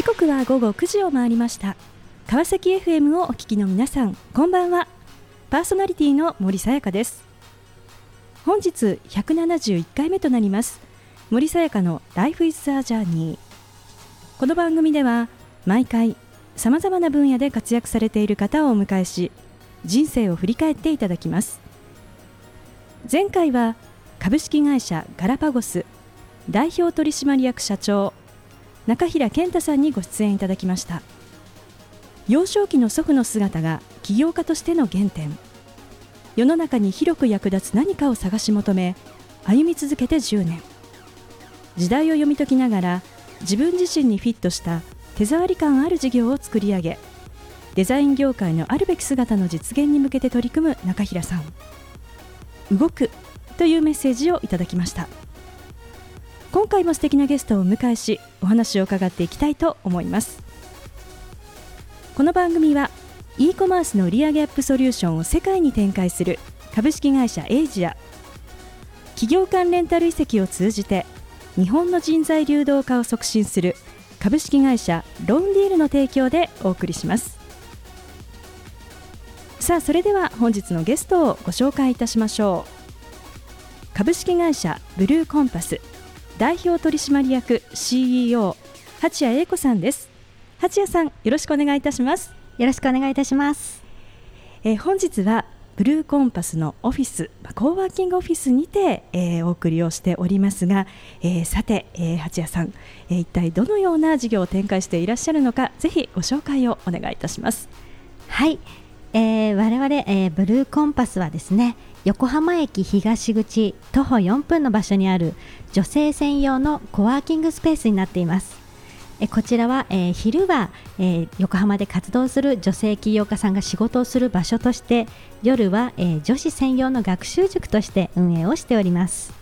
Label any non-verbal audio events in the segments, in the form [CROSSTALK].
時刻は午後9時を回りました。川崎 FM をお聞きの皆さんこんばんは。パーソナリティの森さやかです。本日171回目となります。森さやかの Life is a Journey この番組では毎回さまざまな分野で活躍されている方をお迎えし人生を振り返っていただきます。前回は株式会社ガラパゴス代表取締役社長中平健太さんにご出演いただきました。幼少期の祖父の姿が起業家としての原点。世の中に広く役立つ何かを探し求め歩み続けて10年。時代を読み解きながら自分自身にフィットした手触り感ある事業を作り上げデザイン業界のあるべき姿の実現に向けて取り組む中平さん。動くというメッセージをいただきました。今回も素敵なゲストをお迎えしお話を伺っていきたいと思います。この番組は e コマースの売上アップソリューションを世界に展開する株式会社エイジア。企業間レンタル移籍を通じて日本の人材流動化を促進する株式会社ロンディールの提供でお送りします。さあそれでは本日のゲストをご紹介いたしましょう。株式会社ブルーコンパス。代表取締役 CEO 八谷英子さんです。八谷さんよろしくお願いいたします。よろしくお願いいたします、えー、本日はブルーコンパスのオフィス、コーワーキングオフィスにて、えー、お送りをしておりますが、えー、さて、えー、八谷さん、えー、一体どのような事業を展開していらっしゃるのかぜひご紹介をお願いいたします。はい、えー、我々、えー、ブルーコンパスはですね横浜駅東口徒歩4分の場所にある女性専用のコワーキングスペースになっています。えこちらは、えー、昼は、えー、横浜で活動する女性起業家さんが仕事をする場所として夜は、えー、女子専用の学習塾として運営をしております。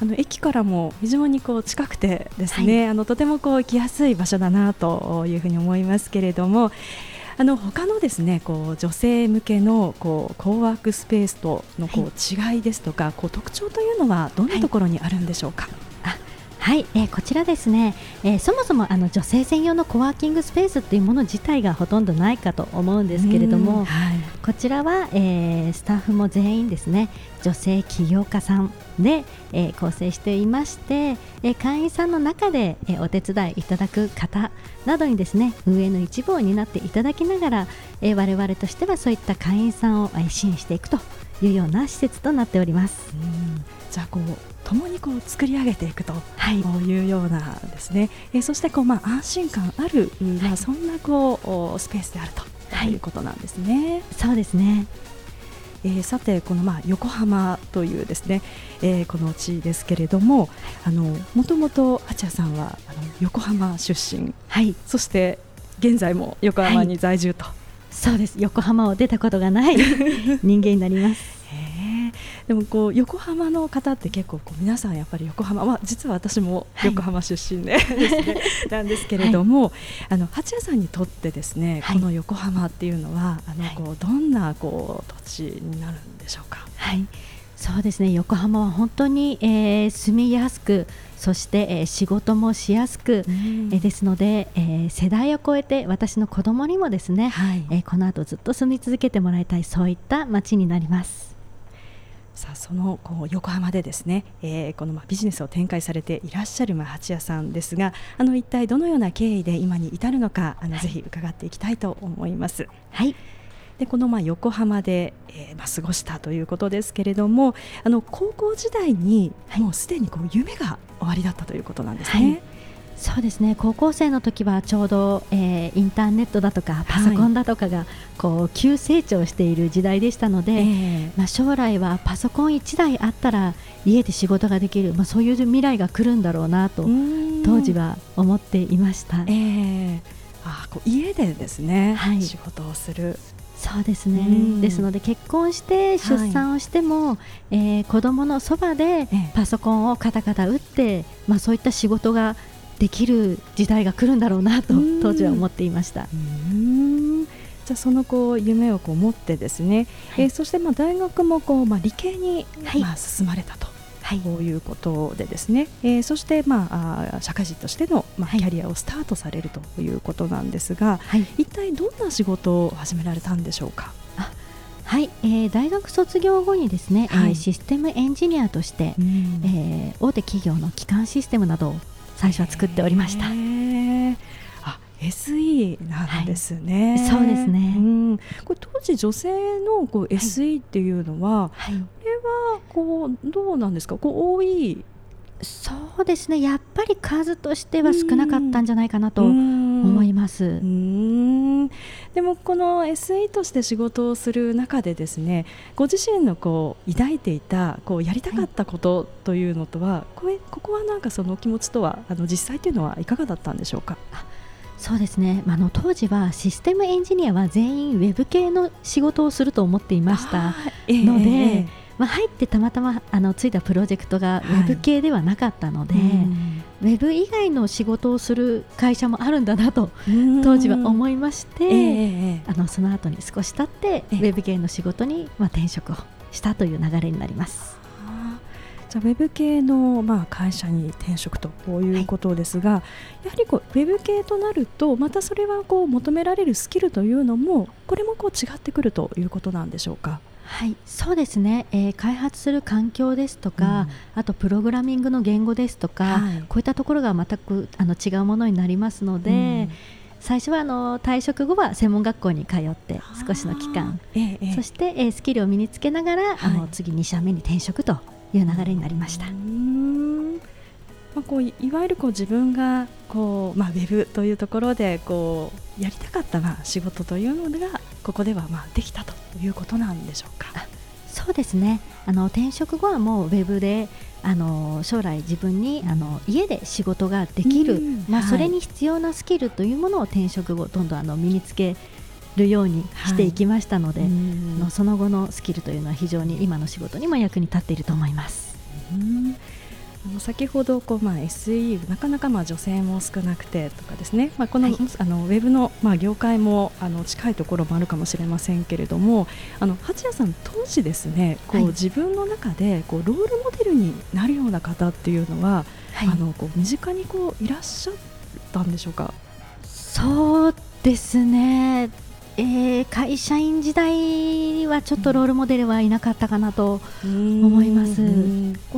あの駅からも非常にこう近くてですね、はい、あのとてもこう行きやすい場所だなというふうに思いますけれどもあの他のですねこう女性向けのこうコーワークスペースとのこう違いですとか、はい、こう特徴というのはどんなところにあるんでしょうか？はいはい、えー、こちらですね、えー、そもそもあの女性専用のコワーキングスペースというもの自体がほとんどないかと思うんですけれども、はい、こちらは、えー、スタッフも全員ですね女性起業家さんで、えー、構成していまして、えー、会員さんの中で、えー、お手伝いいただく方などにですね運営の一部を担っていただきながら、えー、我々としてはそういった会員さんを支援していくというような施設となっております。じゃあこう共にこう作り上げていくとい。うようなですね、えー、そしてこうまあ安心感ある、まあそんなこうスペースであると。い。うことなんですね。そうですね。えー、さてこのまあ横浜というですね、えー、この地ですけれども、あのもともと八谷さんはあの横浜出身、はい、そして現在も横浜に在住と、はい、そうです。横浜を出たことがない [LAUGHS] 人間になります。でもこう横浜の方って結構こう皆さんやっぱり横浜、まあ、実は私も横浜出身で、はい、ですね、なんですけれども、はい、あの八谷さんにとってですね、はい、この横浜っていうのはあのこうどんなこう土地になるんでしょうか？はい。そうですね。横浜は本当に、えー、住みやすくそして、えー、仕事もしやすく、うん、えー、ですので、えー、世代を超えて私の子供にもですね、はい、えー、この後ずっと住み続けてもらいたいそういった街になります。さあそのこう横浜でですね、えー、このまあビジネスを展開されていらっしゃるまあ八谷さんですがあの一体どのような経緯で今に至るのかあの、はい、ぜひ伺っていきたいと思います。はいでこのまあ横浜で、えー、まあ過ごしたということですけれどもあの高校時代にもうすでにこう夢が終わりだったということなんですね。はいそうですね。高校生の時はちょうど、えー、インターネットだとかパソコンだとかが、こう急成長している時代でしたので、えー、まあ、将来はパソコン1台あったら家で仕事ができる、まあ、そういう未来が来るんだろうなと当時は思っていました。えー、あこう家でですね、はい、仕事をする。そうですね、ですので結婚して出産をしても、はい、えー、子供のそばでパソコンをカタカタ打って、まあ、そういった仕事ができる時代が来るんだろうなと当時は思っていました。じゃあそのこう夢をこう持ってですね、はい、えー、そしてまあ大学もこうまあ理系に、はい、まあ進まれたと。はい、こういうことでですね、えー、そして、まあ、あ社会人としての、まあ、キャリアをスタートされるということなんですが、はい、一体どんな仕事を始められたんでしょうか？はい、えー、大学卒業後にですね、はい、システムエンジニアとして、うん、えー、大手企業の基幹システムなどを最初は作っておりました。あ SE なんですね、はい、そうですね、うん、これ当時女性のこう SE っていうのは、はい、これはこうどうなんですか？こう多いそうですね。やっぱり数としては少なかったんじゃないかなと思います。でもこの SE として仕事をする中でですねご自身のこう抱いていたこうやりたかったことというのとは、はい、これここはなんかその気持ちとはあの実際というのはいかがだったんでしょうか？そうですね、あの当時はシステムエンジニアは全員ウェブ系の仕事をすると思っていましたので、えー、まあ、入ってたまたまあのついたプロジェクトがウェブ系ではなかったので、はい、ウェブ以外の仕事をする会社もあるんだなと当時は思いまして、えー、あのその後に少し経って、ウェブ系の仕事に、まあ、転職をしたという流れになります。じゃウェブ系の、まあ、会社に転職とこういうことですが、はい、やはりこうウェブ系となるとまたそれはこう求められるスキルというのもこれもこう違ってくるということなんでしょうか？はい、そうですね、えー、開発する環境ですとか、うん、あとプログラミングの言語ですとか、はい、こういったところが全くあの違うものになりますので、うん、最初はあの退職後は専門学校に通って少しの期間、ええ、そして、えー、スキルを身につけながら、はい、あの次2社目に転職という流れになりました。まあ、こういわゆるこう自分がこう、まあ、ウェブというところでこうやりたかったまあ仕事というのがここではまあできたということなんでしょうか。そうですね。あの転職後はもうウェブであの将来自分にあの家で仕事ができる、まあ、それに必要なスキルというものを転職後どんどんあの身につけるようにしてい。きましたので、はい、のその後のスキルというのは非常に今の仕事にも役に立っていると思います。うんあの先ほどこう、まあ、SE なかなかまあ女性も少なくてとかですね、まあ、この,、あのウェブの、まあ、業界もあの近いところもあるかもしれませんけれどもあの八谷さん当時ですねこう、はい、自分の中でこうロールモデルになるような方っていうのは、はい、あのこう身近にこういらっしゃったんでしょうか？そうですねえー、会社員時代はちょっとロールモデルはいなかったかなと思います。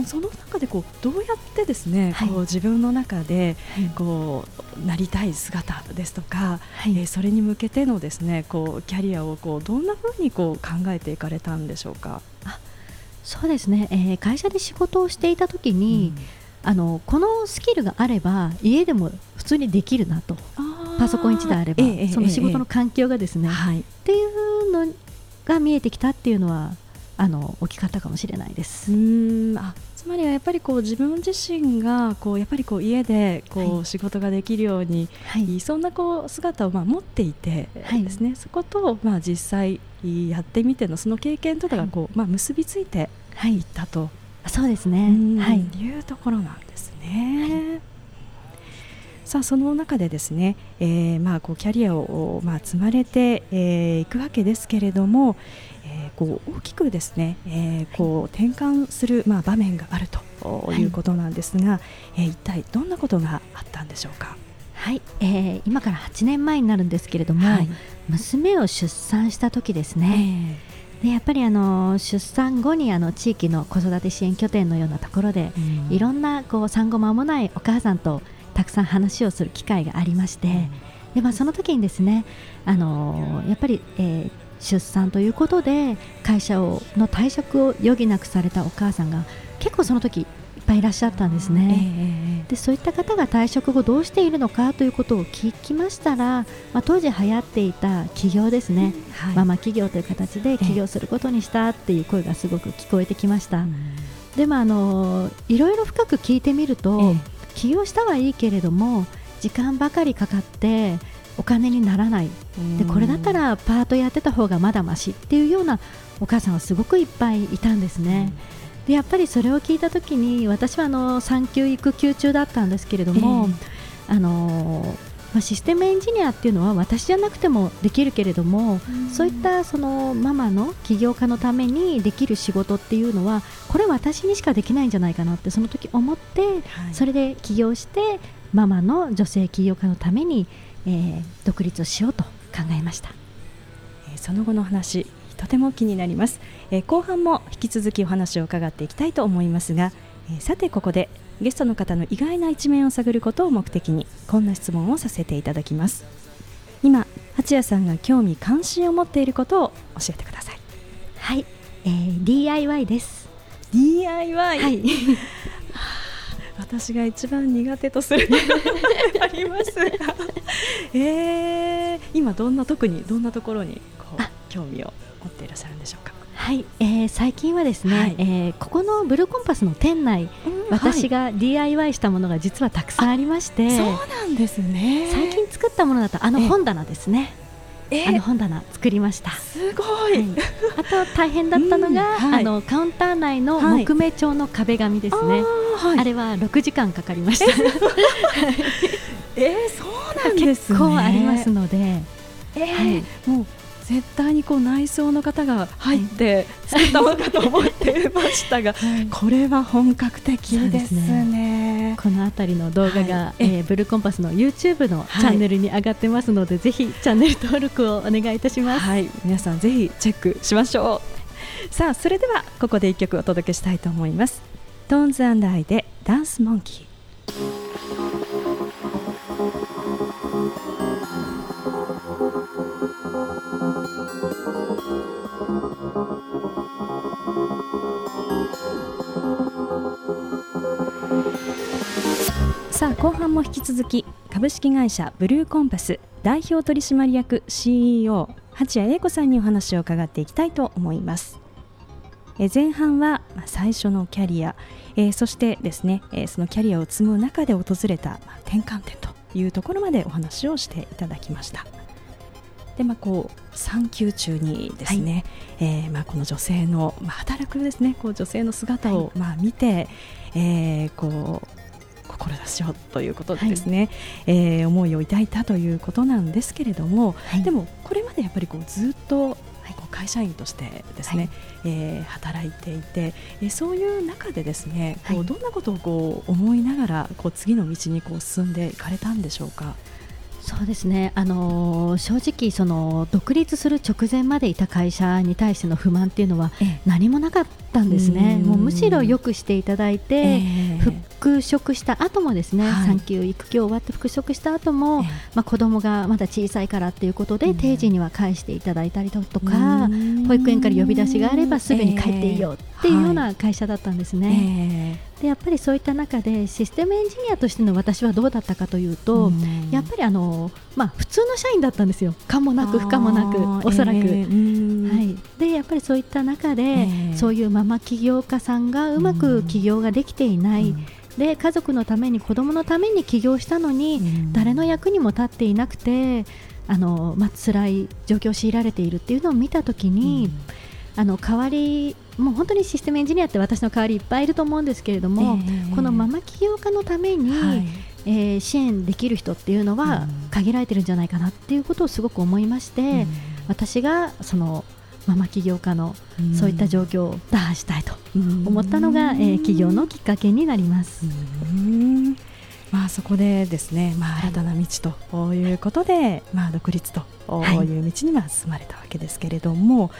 その中でこうどうやってですね、はい、こう自分の中でこうなりたい姿ですとか、はい、えー、それに向けてのですねこうキャリアをこうどんなふうにこう考えていかれたんでしょうか？あそうですね、えー、会社で仕事をしていた時に、うん、あのこのスキルがあれば家でも普通にできるなと。パソコン1台あれば、ええ、その仕事の環境がですね、え、っていうのが見えてきたっていうのはあの大きかったかもしれないです。うん。あつまりはやっぱりこう自分自身がこうやっぱりこう家でこう仕事ができるように、はい、そんなこう姿をまあ持っていてですね、はい、そことまあ実際やってみてのその経験とかがこう、まあ結びついてい。ったと、そうですね、はい、いうところなんですね。さあその中でですね、えー、まあこうキャリアをまあ積まれてい、えー、くわけですけれども、えー、こう大きくですね、えー、こう転換するまあ場面があるとい。うことなんですが、はい、えー、一体どんなことがあったんでしょうか？はい、えー、今から8年前になるんですけれども、はい、娘を出産した時ですね、えー、でやっぱりあの出産後にあの地域の子育て支援拠点のようなところで、うん、いろんなこう産後間もないお母さんとたくさん話をする機会がありまして、でまあ、その時にですねあのやっぱり、えー、出産ということで会社をの退職を余儀なくされたお母さんが結構その時いっぱいいらっしゃったんですね、えー、でそういった方が退職後どうしているのかということを聞きましたら、まあ、当時流行っていた起業ですね、はい、ママ企業という形で起業することにしたっていう声がすごく聞こえてきました、でもあのいろいろ深く聞いてみると、えー起業したはいいけれども時間ばかりかかってお金にならない。でこれだったらパートやってた方がまだましっていうようなお母さんはすごくいっぱいいたんですね。でやっぱりそれを聞いた時に私はあの産休育休中だったんですけれども、えー、あのまあ、システムエンジニアっていうのは私じゃなくてもできるけれども、うん、そういったそのママの起業家のためにできる仕事っていうのはこれ私にしかできないんじゃないかなってその時思って、はい、それで起業してママの女性起業家のために、えー、独立をしようと考えました、えー、その後の話とても気になります、えー、後半も引き続きお話を伺っていきたいと思いますが、えさてここでゲストの方の意外な一面を探ることを目的にこんな質問をさせていただきます。今八谷さんが興味関心を持っていることを教えてください。はい、えー、DIY です。DIY、はい。[LAUGHS] 私が一番苦手とする [LAUGHS] ありますが、えー、今どんな特にどんなところにこう興味を持っていらっしゃるんでしょう？かはい、えー、最近はですね、はい、えー、ここのブルーコンパスの店内、うん、私が DIY したものが実はたくさんありまして、そうなんですね。最近作ったものだとあの本棚ですね。あの本棚作りました。すごい。あと大変だったのが、うんはい、あのカウンター内の木目調の壁紙ですね。はい、あれは6時間かかりました。えー、そうなんです、ね、[LAUGHS] 結構ありますので、えー、はい、もう絶対にこう内装の方が入って作ったものかと思ってましたが、はい、これは本格的ですね。すねこの辺りの動画が、はい、えー、ブルーコンパスの YouTube のチャンネルに上がってますので、はい、ぜひチャンネル登録をお願いいたします。はい、皆さんぜひチェックしましょう。さあそれではここで一曲お届けしたいと思います。トーンズアイでダンスモンキー。さあ後半も引き続き株式会社ブルーコンパス代表取締役 CEO 八谷英子さんにお話を伺っていきたいと思います。え前半は最初のキャリア、えー、そしてですね、えー、そのキャリアを積む中で訪れた転換点というところまでお話をしていただきました。でまあ、こう産休中にですね、はい、えー、まあ、この女性の、まあ、働くですねこう女性の姿を、まあ、見て、えー、こう志をということでですね、はい、えー、思いを抱いたということなんですけれども、はい、でもこれまでやっぱりこうずっと会社員としてですね、はい、えー、働いていて、えー、そういう中でですね、こうどんなことをこう思いながらこう次の道にこう進んでいかれたんでしょうか？そうですね、あのー、正直その独立する直前までいた会社に対しての不満っていうのは何もなかったんですね、もうむしろよくしていただいて、えー、復職した後もですね、はい、産休育休終わって復職した後も、えー、まあ子供がまだ小さいからっていうことで、定時には返していただいたりだとか、保育園から呼び出しがあればすぐに帰っていいよっていうような会社だったんですね。えー、でやっぱりそういった中でシステムエンジニアとしての私はどうだったかというと、やっぱりあの、まあ、普通の社員だったんですよ、可もなく不可もなく、おそらく。はい、でやっぱりそういった中で、そういうママ起業家さんがうまく起業ができていない。で家族のために子供のために起業したのに、誰の役にも立っていなくてあの、まあ辛い状況を強いられているっていうのを見たときに、あの代わりもう本当にシステムエンジニアって私の代わりいっぱいいると思うんですけれども、えー、このママ起業家のために、はい、えー、支援できる人っていうのは限られてるんじゃないかなっていうことをすごく思いまして、うん、私がそのママ起業家のそういった状況を打破したいと思ったのが、えー、起業のきっかけになります。まあ、そこでですね、まあ、新たな道ということで、はい、まあ、独立という道には進まれたわけですけれども、はい、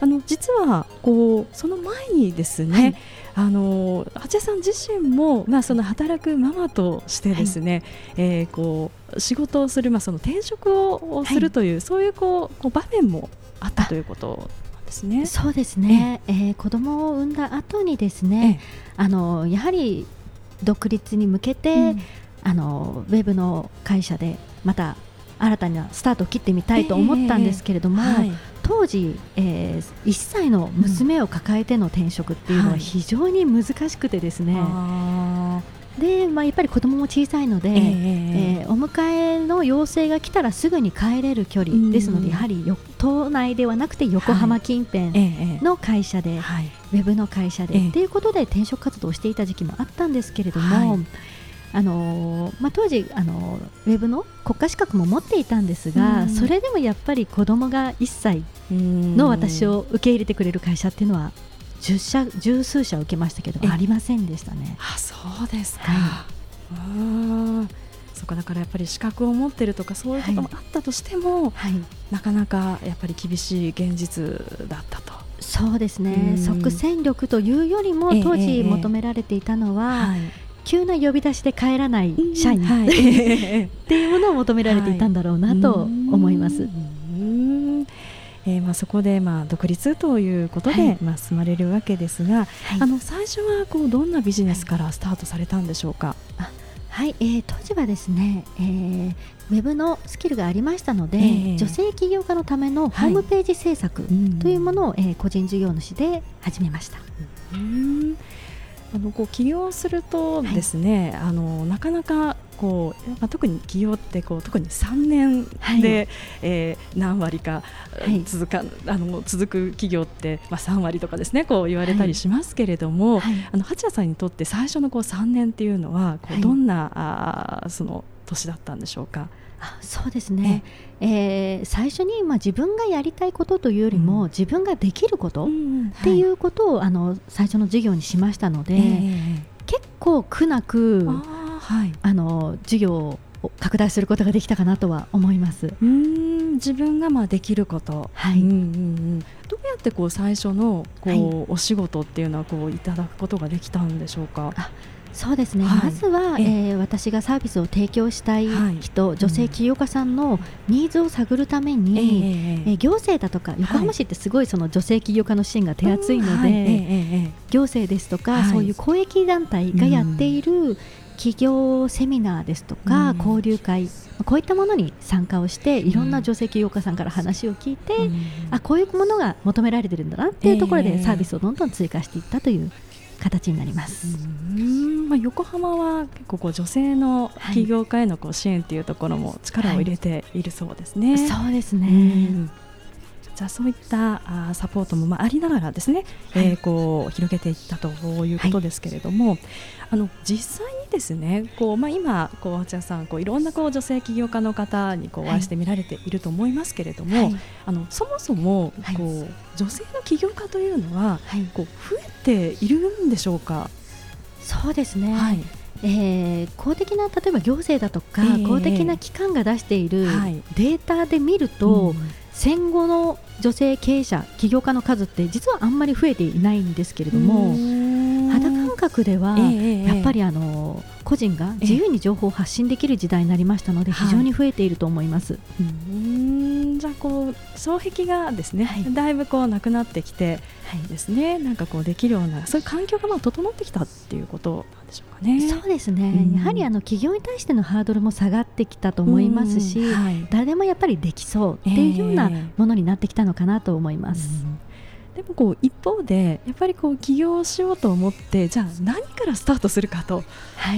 あの実はこうその前にですね、はい、あの八谷さん自身も、まあ、その働くママとしてですね、はい、えー、こう仕事をする、まあ、その転職をするという、そういうこうこう場面もあった。ということですね。そうですね。ええ。ー、子供を産んだ後にですね、あのやはり独立に向けて、うん、あのウェブの会社でまた新たなスタートを切ってみたいと思ったんですけれども、えーはい、当時、えー、1歳の娘を抱えての転職っていうのは非常に難しくてですね、はい、でまあ、やっぱり子供も小さいので、えー、えー、お迎えの要請が来たらすぐに帰れる距離ですので、やはり島内ではなくて横浜近辺の会社で、はい、ウェブの会社で、ということで転職活動をしていた時期もあったんですけれども。あのまあ、当時あのウェブの国家資格も持っていたんですが、それでもやっぱり子供が1歳の私を受け入れてくれる会社っていうのは十社十数社受けましたけどありませんでしたね。あそうですか、はい、そこだからやっぱり資格を持ってるとかそういうこともあったとしても、はい、なかなかやっぱり厳しい現実だったと。そうですね、即戦力というよりも当時求められていたのは、はい。急な呼び出しで帰らない社員、はい、[LAUGHS] [LAUGHS] っていうものを求められていたんだろうなと思います。えー、まあ、そこでまあ独立ということで、はい、まあ、進まれるわけですが、はい、あの最初はこうどんなビジネスからスタートされたんでしょうか？はい、えー、当時はですね、えー、ウェブのスキルがありましたので、えー、女性起業家のためのホームページ制作というものを、はい、えー、個人事業主で始めました。うん。あのこう起業するとですね、はい、あのなかなかこう、まあ、特に起業ってこう特に3年で、はい、えー、何割か続か、はい、あの続く企業って、まあ、3割とかですねこう言われたりしますけれども、はい、あの八谷さんにとって最初のこう3年っていうのはこうどんな、はい、あその年だったんでしょうか？あそうですね、えー、最初に、まあ、自分がやりたいことというよりも、うん、自分ができることっていうことを、はい、あの最初の授業にしましたので、えー、結構苦なくあ、はい、あの授業を拡大することができたかなとは思います。うん自分がまあできること、はい。うんうんうん、どうやってこう最初のこう、はい、お仕事っていうのはこういただくことができたんでしょうか？そうですね、はい、まずは、えー、私がサービスを提供したい人、はい、女性起業家さんのニーズを探るために、えー、行政だとか横浜市ってすごいその女性起業家の支援が手厚いので、行政ですとか、そういう公益団体がやっている企業セミナーですとか、交流会こういったものに参加をしていろんな女性起業家さんから話を聞いて、あこういうものが求められてるんだなっていうところでサービスをどんどん追加していったという形になります。まあ、横浜は結構こう女性の起業家へのこう支援というところも力を入れているそうですね。はい、そうですね。じゃあそういったあサポートもまあありながらですね、はい、えー、こう広げていったということですけれども、はい、あの実際にですね。こう、まあ、今こう八谷さんこういろんなこう女性起業家の方にこうお会いして見られていると思いますけれども、はい、あのそもそもこう、女性の起業家というのは、こう増えているんでしょうか？そうですね、はい。えー、公的な例えば行政だとか、えー、公的な機関が出しているデータで見ると、うん。戦後の女性経営者起業家の数って実はあんまり増えていないんですけれども肌感覚ではやっぱりあの個人が自由に情報を発信できる時代になりましたので非常に増えていると思います。はい、じゃあこう障壁がですね、はい、だいぶこうなくなってきてですね、はい、なんかこうできるようなそういう環境がまあ整ってきたっていうことなんでしょうかね。そうですね、うん、やはりあの企業に対してのハードルも下がってきたと思いますし、はい、誰でもやっぱりできそうっていうようなものになってきたのかなと思います。うんでもこう一方でやっぱりこう起業しようと思ってじゃあ何からスタートするかと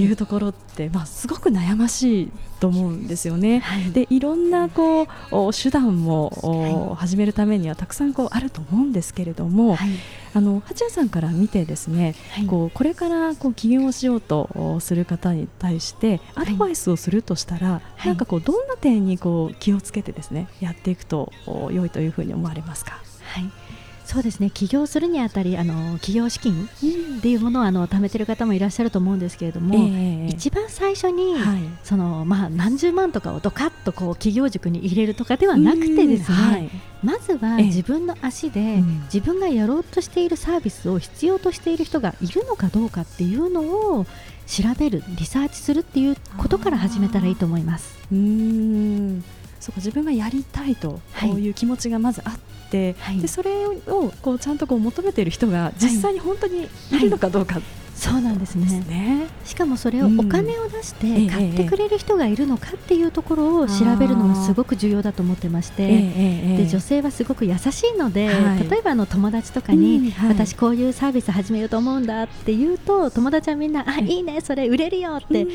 い。うところって、はい、まあ、すごく悩ましいと思うんですよね。はい、でいろんなこう手段も、はい、始めるためにはたくさんこうあると思うんですけれども、はい、あの八谷さんから見てですね、こうこれからこう起業をしようとする方に対してアドバイスをするとしたら、なんかこうどんな点にこう気をつけてですねやっていくと良いというふうに思われますか？はいそうですね。起業するにあたりあの起業資金っていうものをあの貯めてる方もいらっしゃると思うんですけれども、えー、一番最初に、はい、そのまあ、何十万とかをドカッとこう企業塾に入れるとかではなくてですね、はい、まずは自分の足で、えー、自分がやろうとしているサービスを必要としている人がいるのかどうかっていうのを調べるリサーチするっていうことから始めたらいいと思います。うんそうか自分がやりたいと、こういう気持ちがまずあって、はい、でそれをこうちゃんとこう求めている人が実際に本当にいるのかどうか、そうなんですね、ね、しかもそれをお金を出して買ってくれる人がいるのかっていうところを調べるのがすごく重要だと思ってまして、で女性はすごく優しいので、はい、例えばあの友達とかに、私こういうサービス始めようと思うんだって言うと友達はみんな、あいいねそれ売れるよって、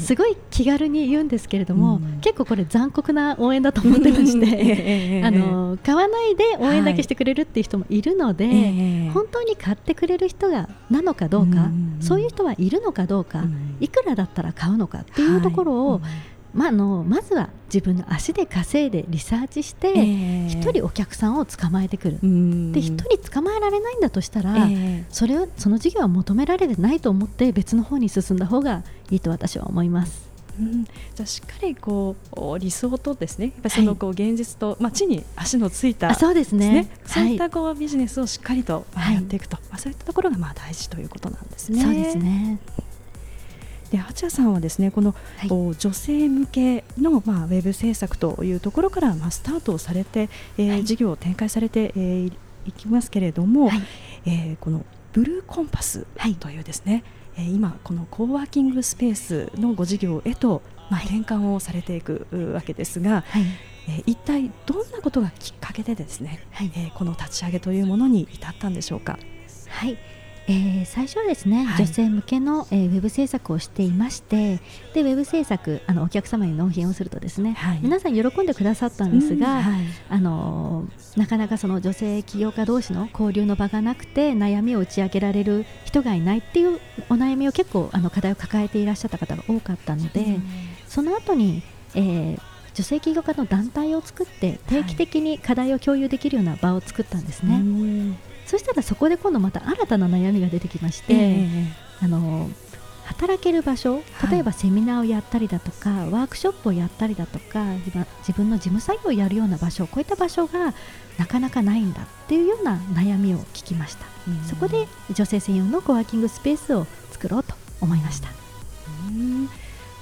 すごい気軽に言うんですけれども、結構これ残酷な応援だと思ってまして、[LAUGHS] あの買わないで応援だけしてくれるっていう人もいるので、本当に買ってくれる人がなのかどうか。そういう人はいるのかどうか、いくらだったら買うのかっていうところを、まあ、のまずは自分の足で稼いでリサーチして一、人お客さんを捕まえてくる。で一人捕まえられないんだとしたら、それをその事業は求められてないと思って別の方に進んだ方がいいと私は思います。うん、じゃあしっかりこう理想とですね。やっぱそのこう現実と、はい、まあ、地に足のついた、そうですね、ね、そういったこうビジネスをしっかりとやっていくと、はい、まあ、そういったところがまあ大事ということなんですね。そうですね。で八谷さんはですねこの、はい、女性向けの、まあ、ウェブ制作というところから、まあ、スタートをされて、えー、はい、事業を展開されて、えー、いきますけれども、はい、えー、このブルーコンパスというですね、はい、えー、今このコーワーキングスペースのご事業へと、まあ、転換をされていくわけですが、はい、えー、一体どんなことがきっかけでですね、はい、えー、この立ち上げというものに至ったんでしょうか？はいえー、最初はですね、はい、女性向けの、えー、ウェブ制作をしていましてでウェブ制作あのお客様に納品をするとですね、はい、皆さん喜んでくださったんですが、うんはい、あのなかなかその女性起業家同士の交流の場がなくて悩みを打ち明けられる人がいないっていうお悩みを結構あの課題を抱えていらっしゃった方が多かったので、うん、その後に、えー、女性起業家の団体を作って定期的に課題を共有できるような場を作ったんですね。うんそしたらそこで今度また新たな悩みが出てきまして、えー、あの働ける場所例えばセミナーをやったりだとか、はい、ワークショップをやったりだとか自分の事務作業をやるような場所こういった場所がなかなかないんだっていうような悩みを聞きました、そこで女性専用のコワーキングスペースを作ろうと思いました。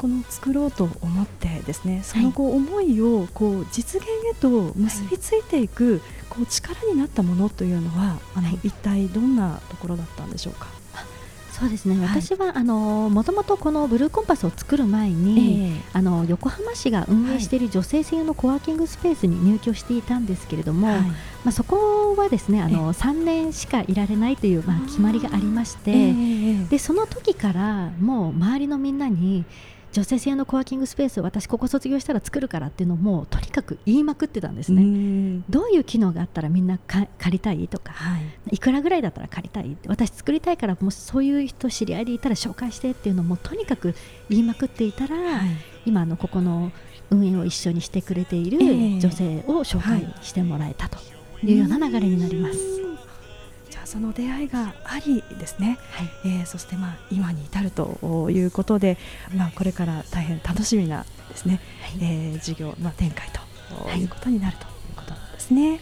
この作ろうと思ってですねそのこう思いをこう実現へと結びついていくこう力になったものというのはあの、一体どんなところだったんでしょうか？そうですね、はい、私はあのもともとこのブルーコンパスを作る前に、えー、あの横浜市が運営している女性専用のコワーキングスペースに入居していたんですけれども、はい、まあ、そこはですねあの3年しかいられないという、まあ、決まりがありまして、えー、でその時からもう周りのみんなに女性専用のコワーキングスペースを私ここ卒業したら作るからっていうのもとにかく言いまくってたんですね。どういう機能があったらみんな借りたいとか、はい、いくらぐらいだったら借りたい私作りたいからもしそういう人知り合いでいたら紹介してっていうのもとにかく言いまくっていたら、はい、今のここの運営を一緒にしてくれている女性を紹介してもらえたというような流れになります。その出会いがありですね、はい、えー、そしてまあ今に至るということで、まあ、これから大変楽しみなですね、はい、えー、事業の展開ということになるということなんですね。はい、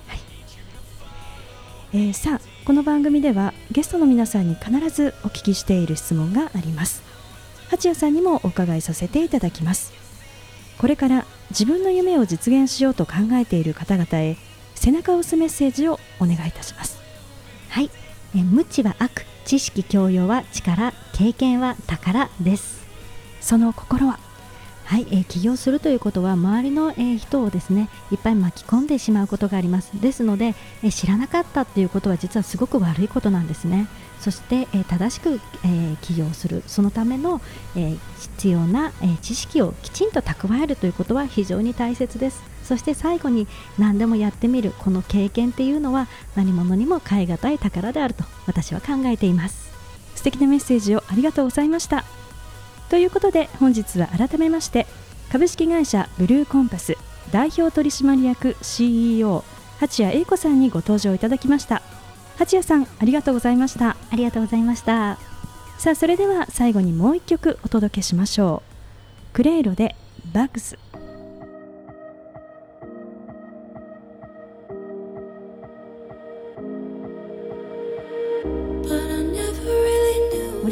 えー、さあこの番組ではゲストの皆さんに必ずお聞きしている質問があります。八谷さんにもお伺いさせていただきます。これから自分の夢を実現しようと考えている方々へ背中を押すメッセージをお願いいたしますはい。え無知は悪知識教養は力経験は宝です。その心は？はい、えー、起業するということは周りの、えー、人をですねいっぱい巻き込んでしまうことがあります。ですので、えー、知らなかったっていうことは実はすごく悪いことなんですね。そして、え正しく、え起業する。そのための、え必要な、え知識をきちんと蓄えるということは非常に大切です。そして最後に何でもやってみる。この経験っていうのは何者にも代え難い宝であると私は考えています。素敵なメッセージをありがとうございました。ということで本日は改めまして株式会社ブルーコンパス代表取締役 CEO 八谷英子さんにご登場いただきました。八谷さんありがとうございました。ありがとうございました。さあそれでは最後にもう一曲お届けしましょう。クレイロでバッグス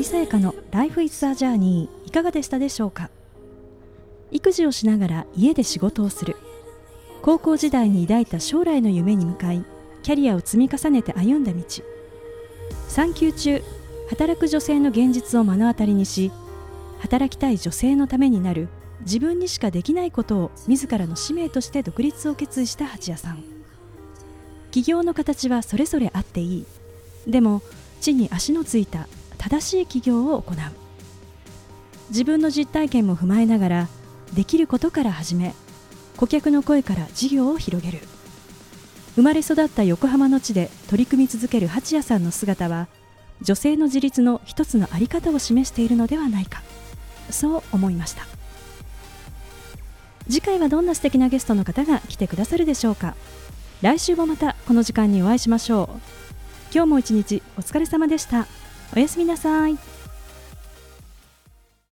森さやかの Life is a Journey いかがでしたでしょうか？育児をしながら家で仕事をする。高校時代に抱いた将来の夢に向かいキャリアを積み重ねて歩んだ道。産休中働く女性の現実を目の当たりにし働きたい女性のためになる自分にしかできないことを自らの使命として独立を決意した八谷さん。起業の形はそれぞれあっていい。でも地に足のついた正しい起業を行う。自分の実体験も踏まえながらできることから始め顧客の声から事業を広げる。生まれ育った横浜の地で取り組み続ける八谷さんの姿は女性の自立の一つの在り方を示しているのではないか。そう思いました。次回はどんな素敵なゲストの方が来てくださるでしょうか。来週もまたこの時間にお会いしましょう。今日も一日お疲れ様でした。おやすみなさい。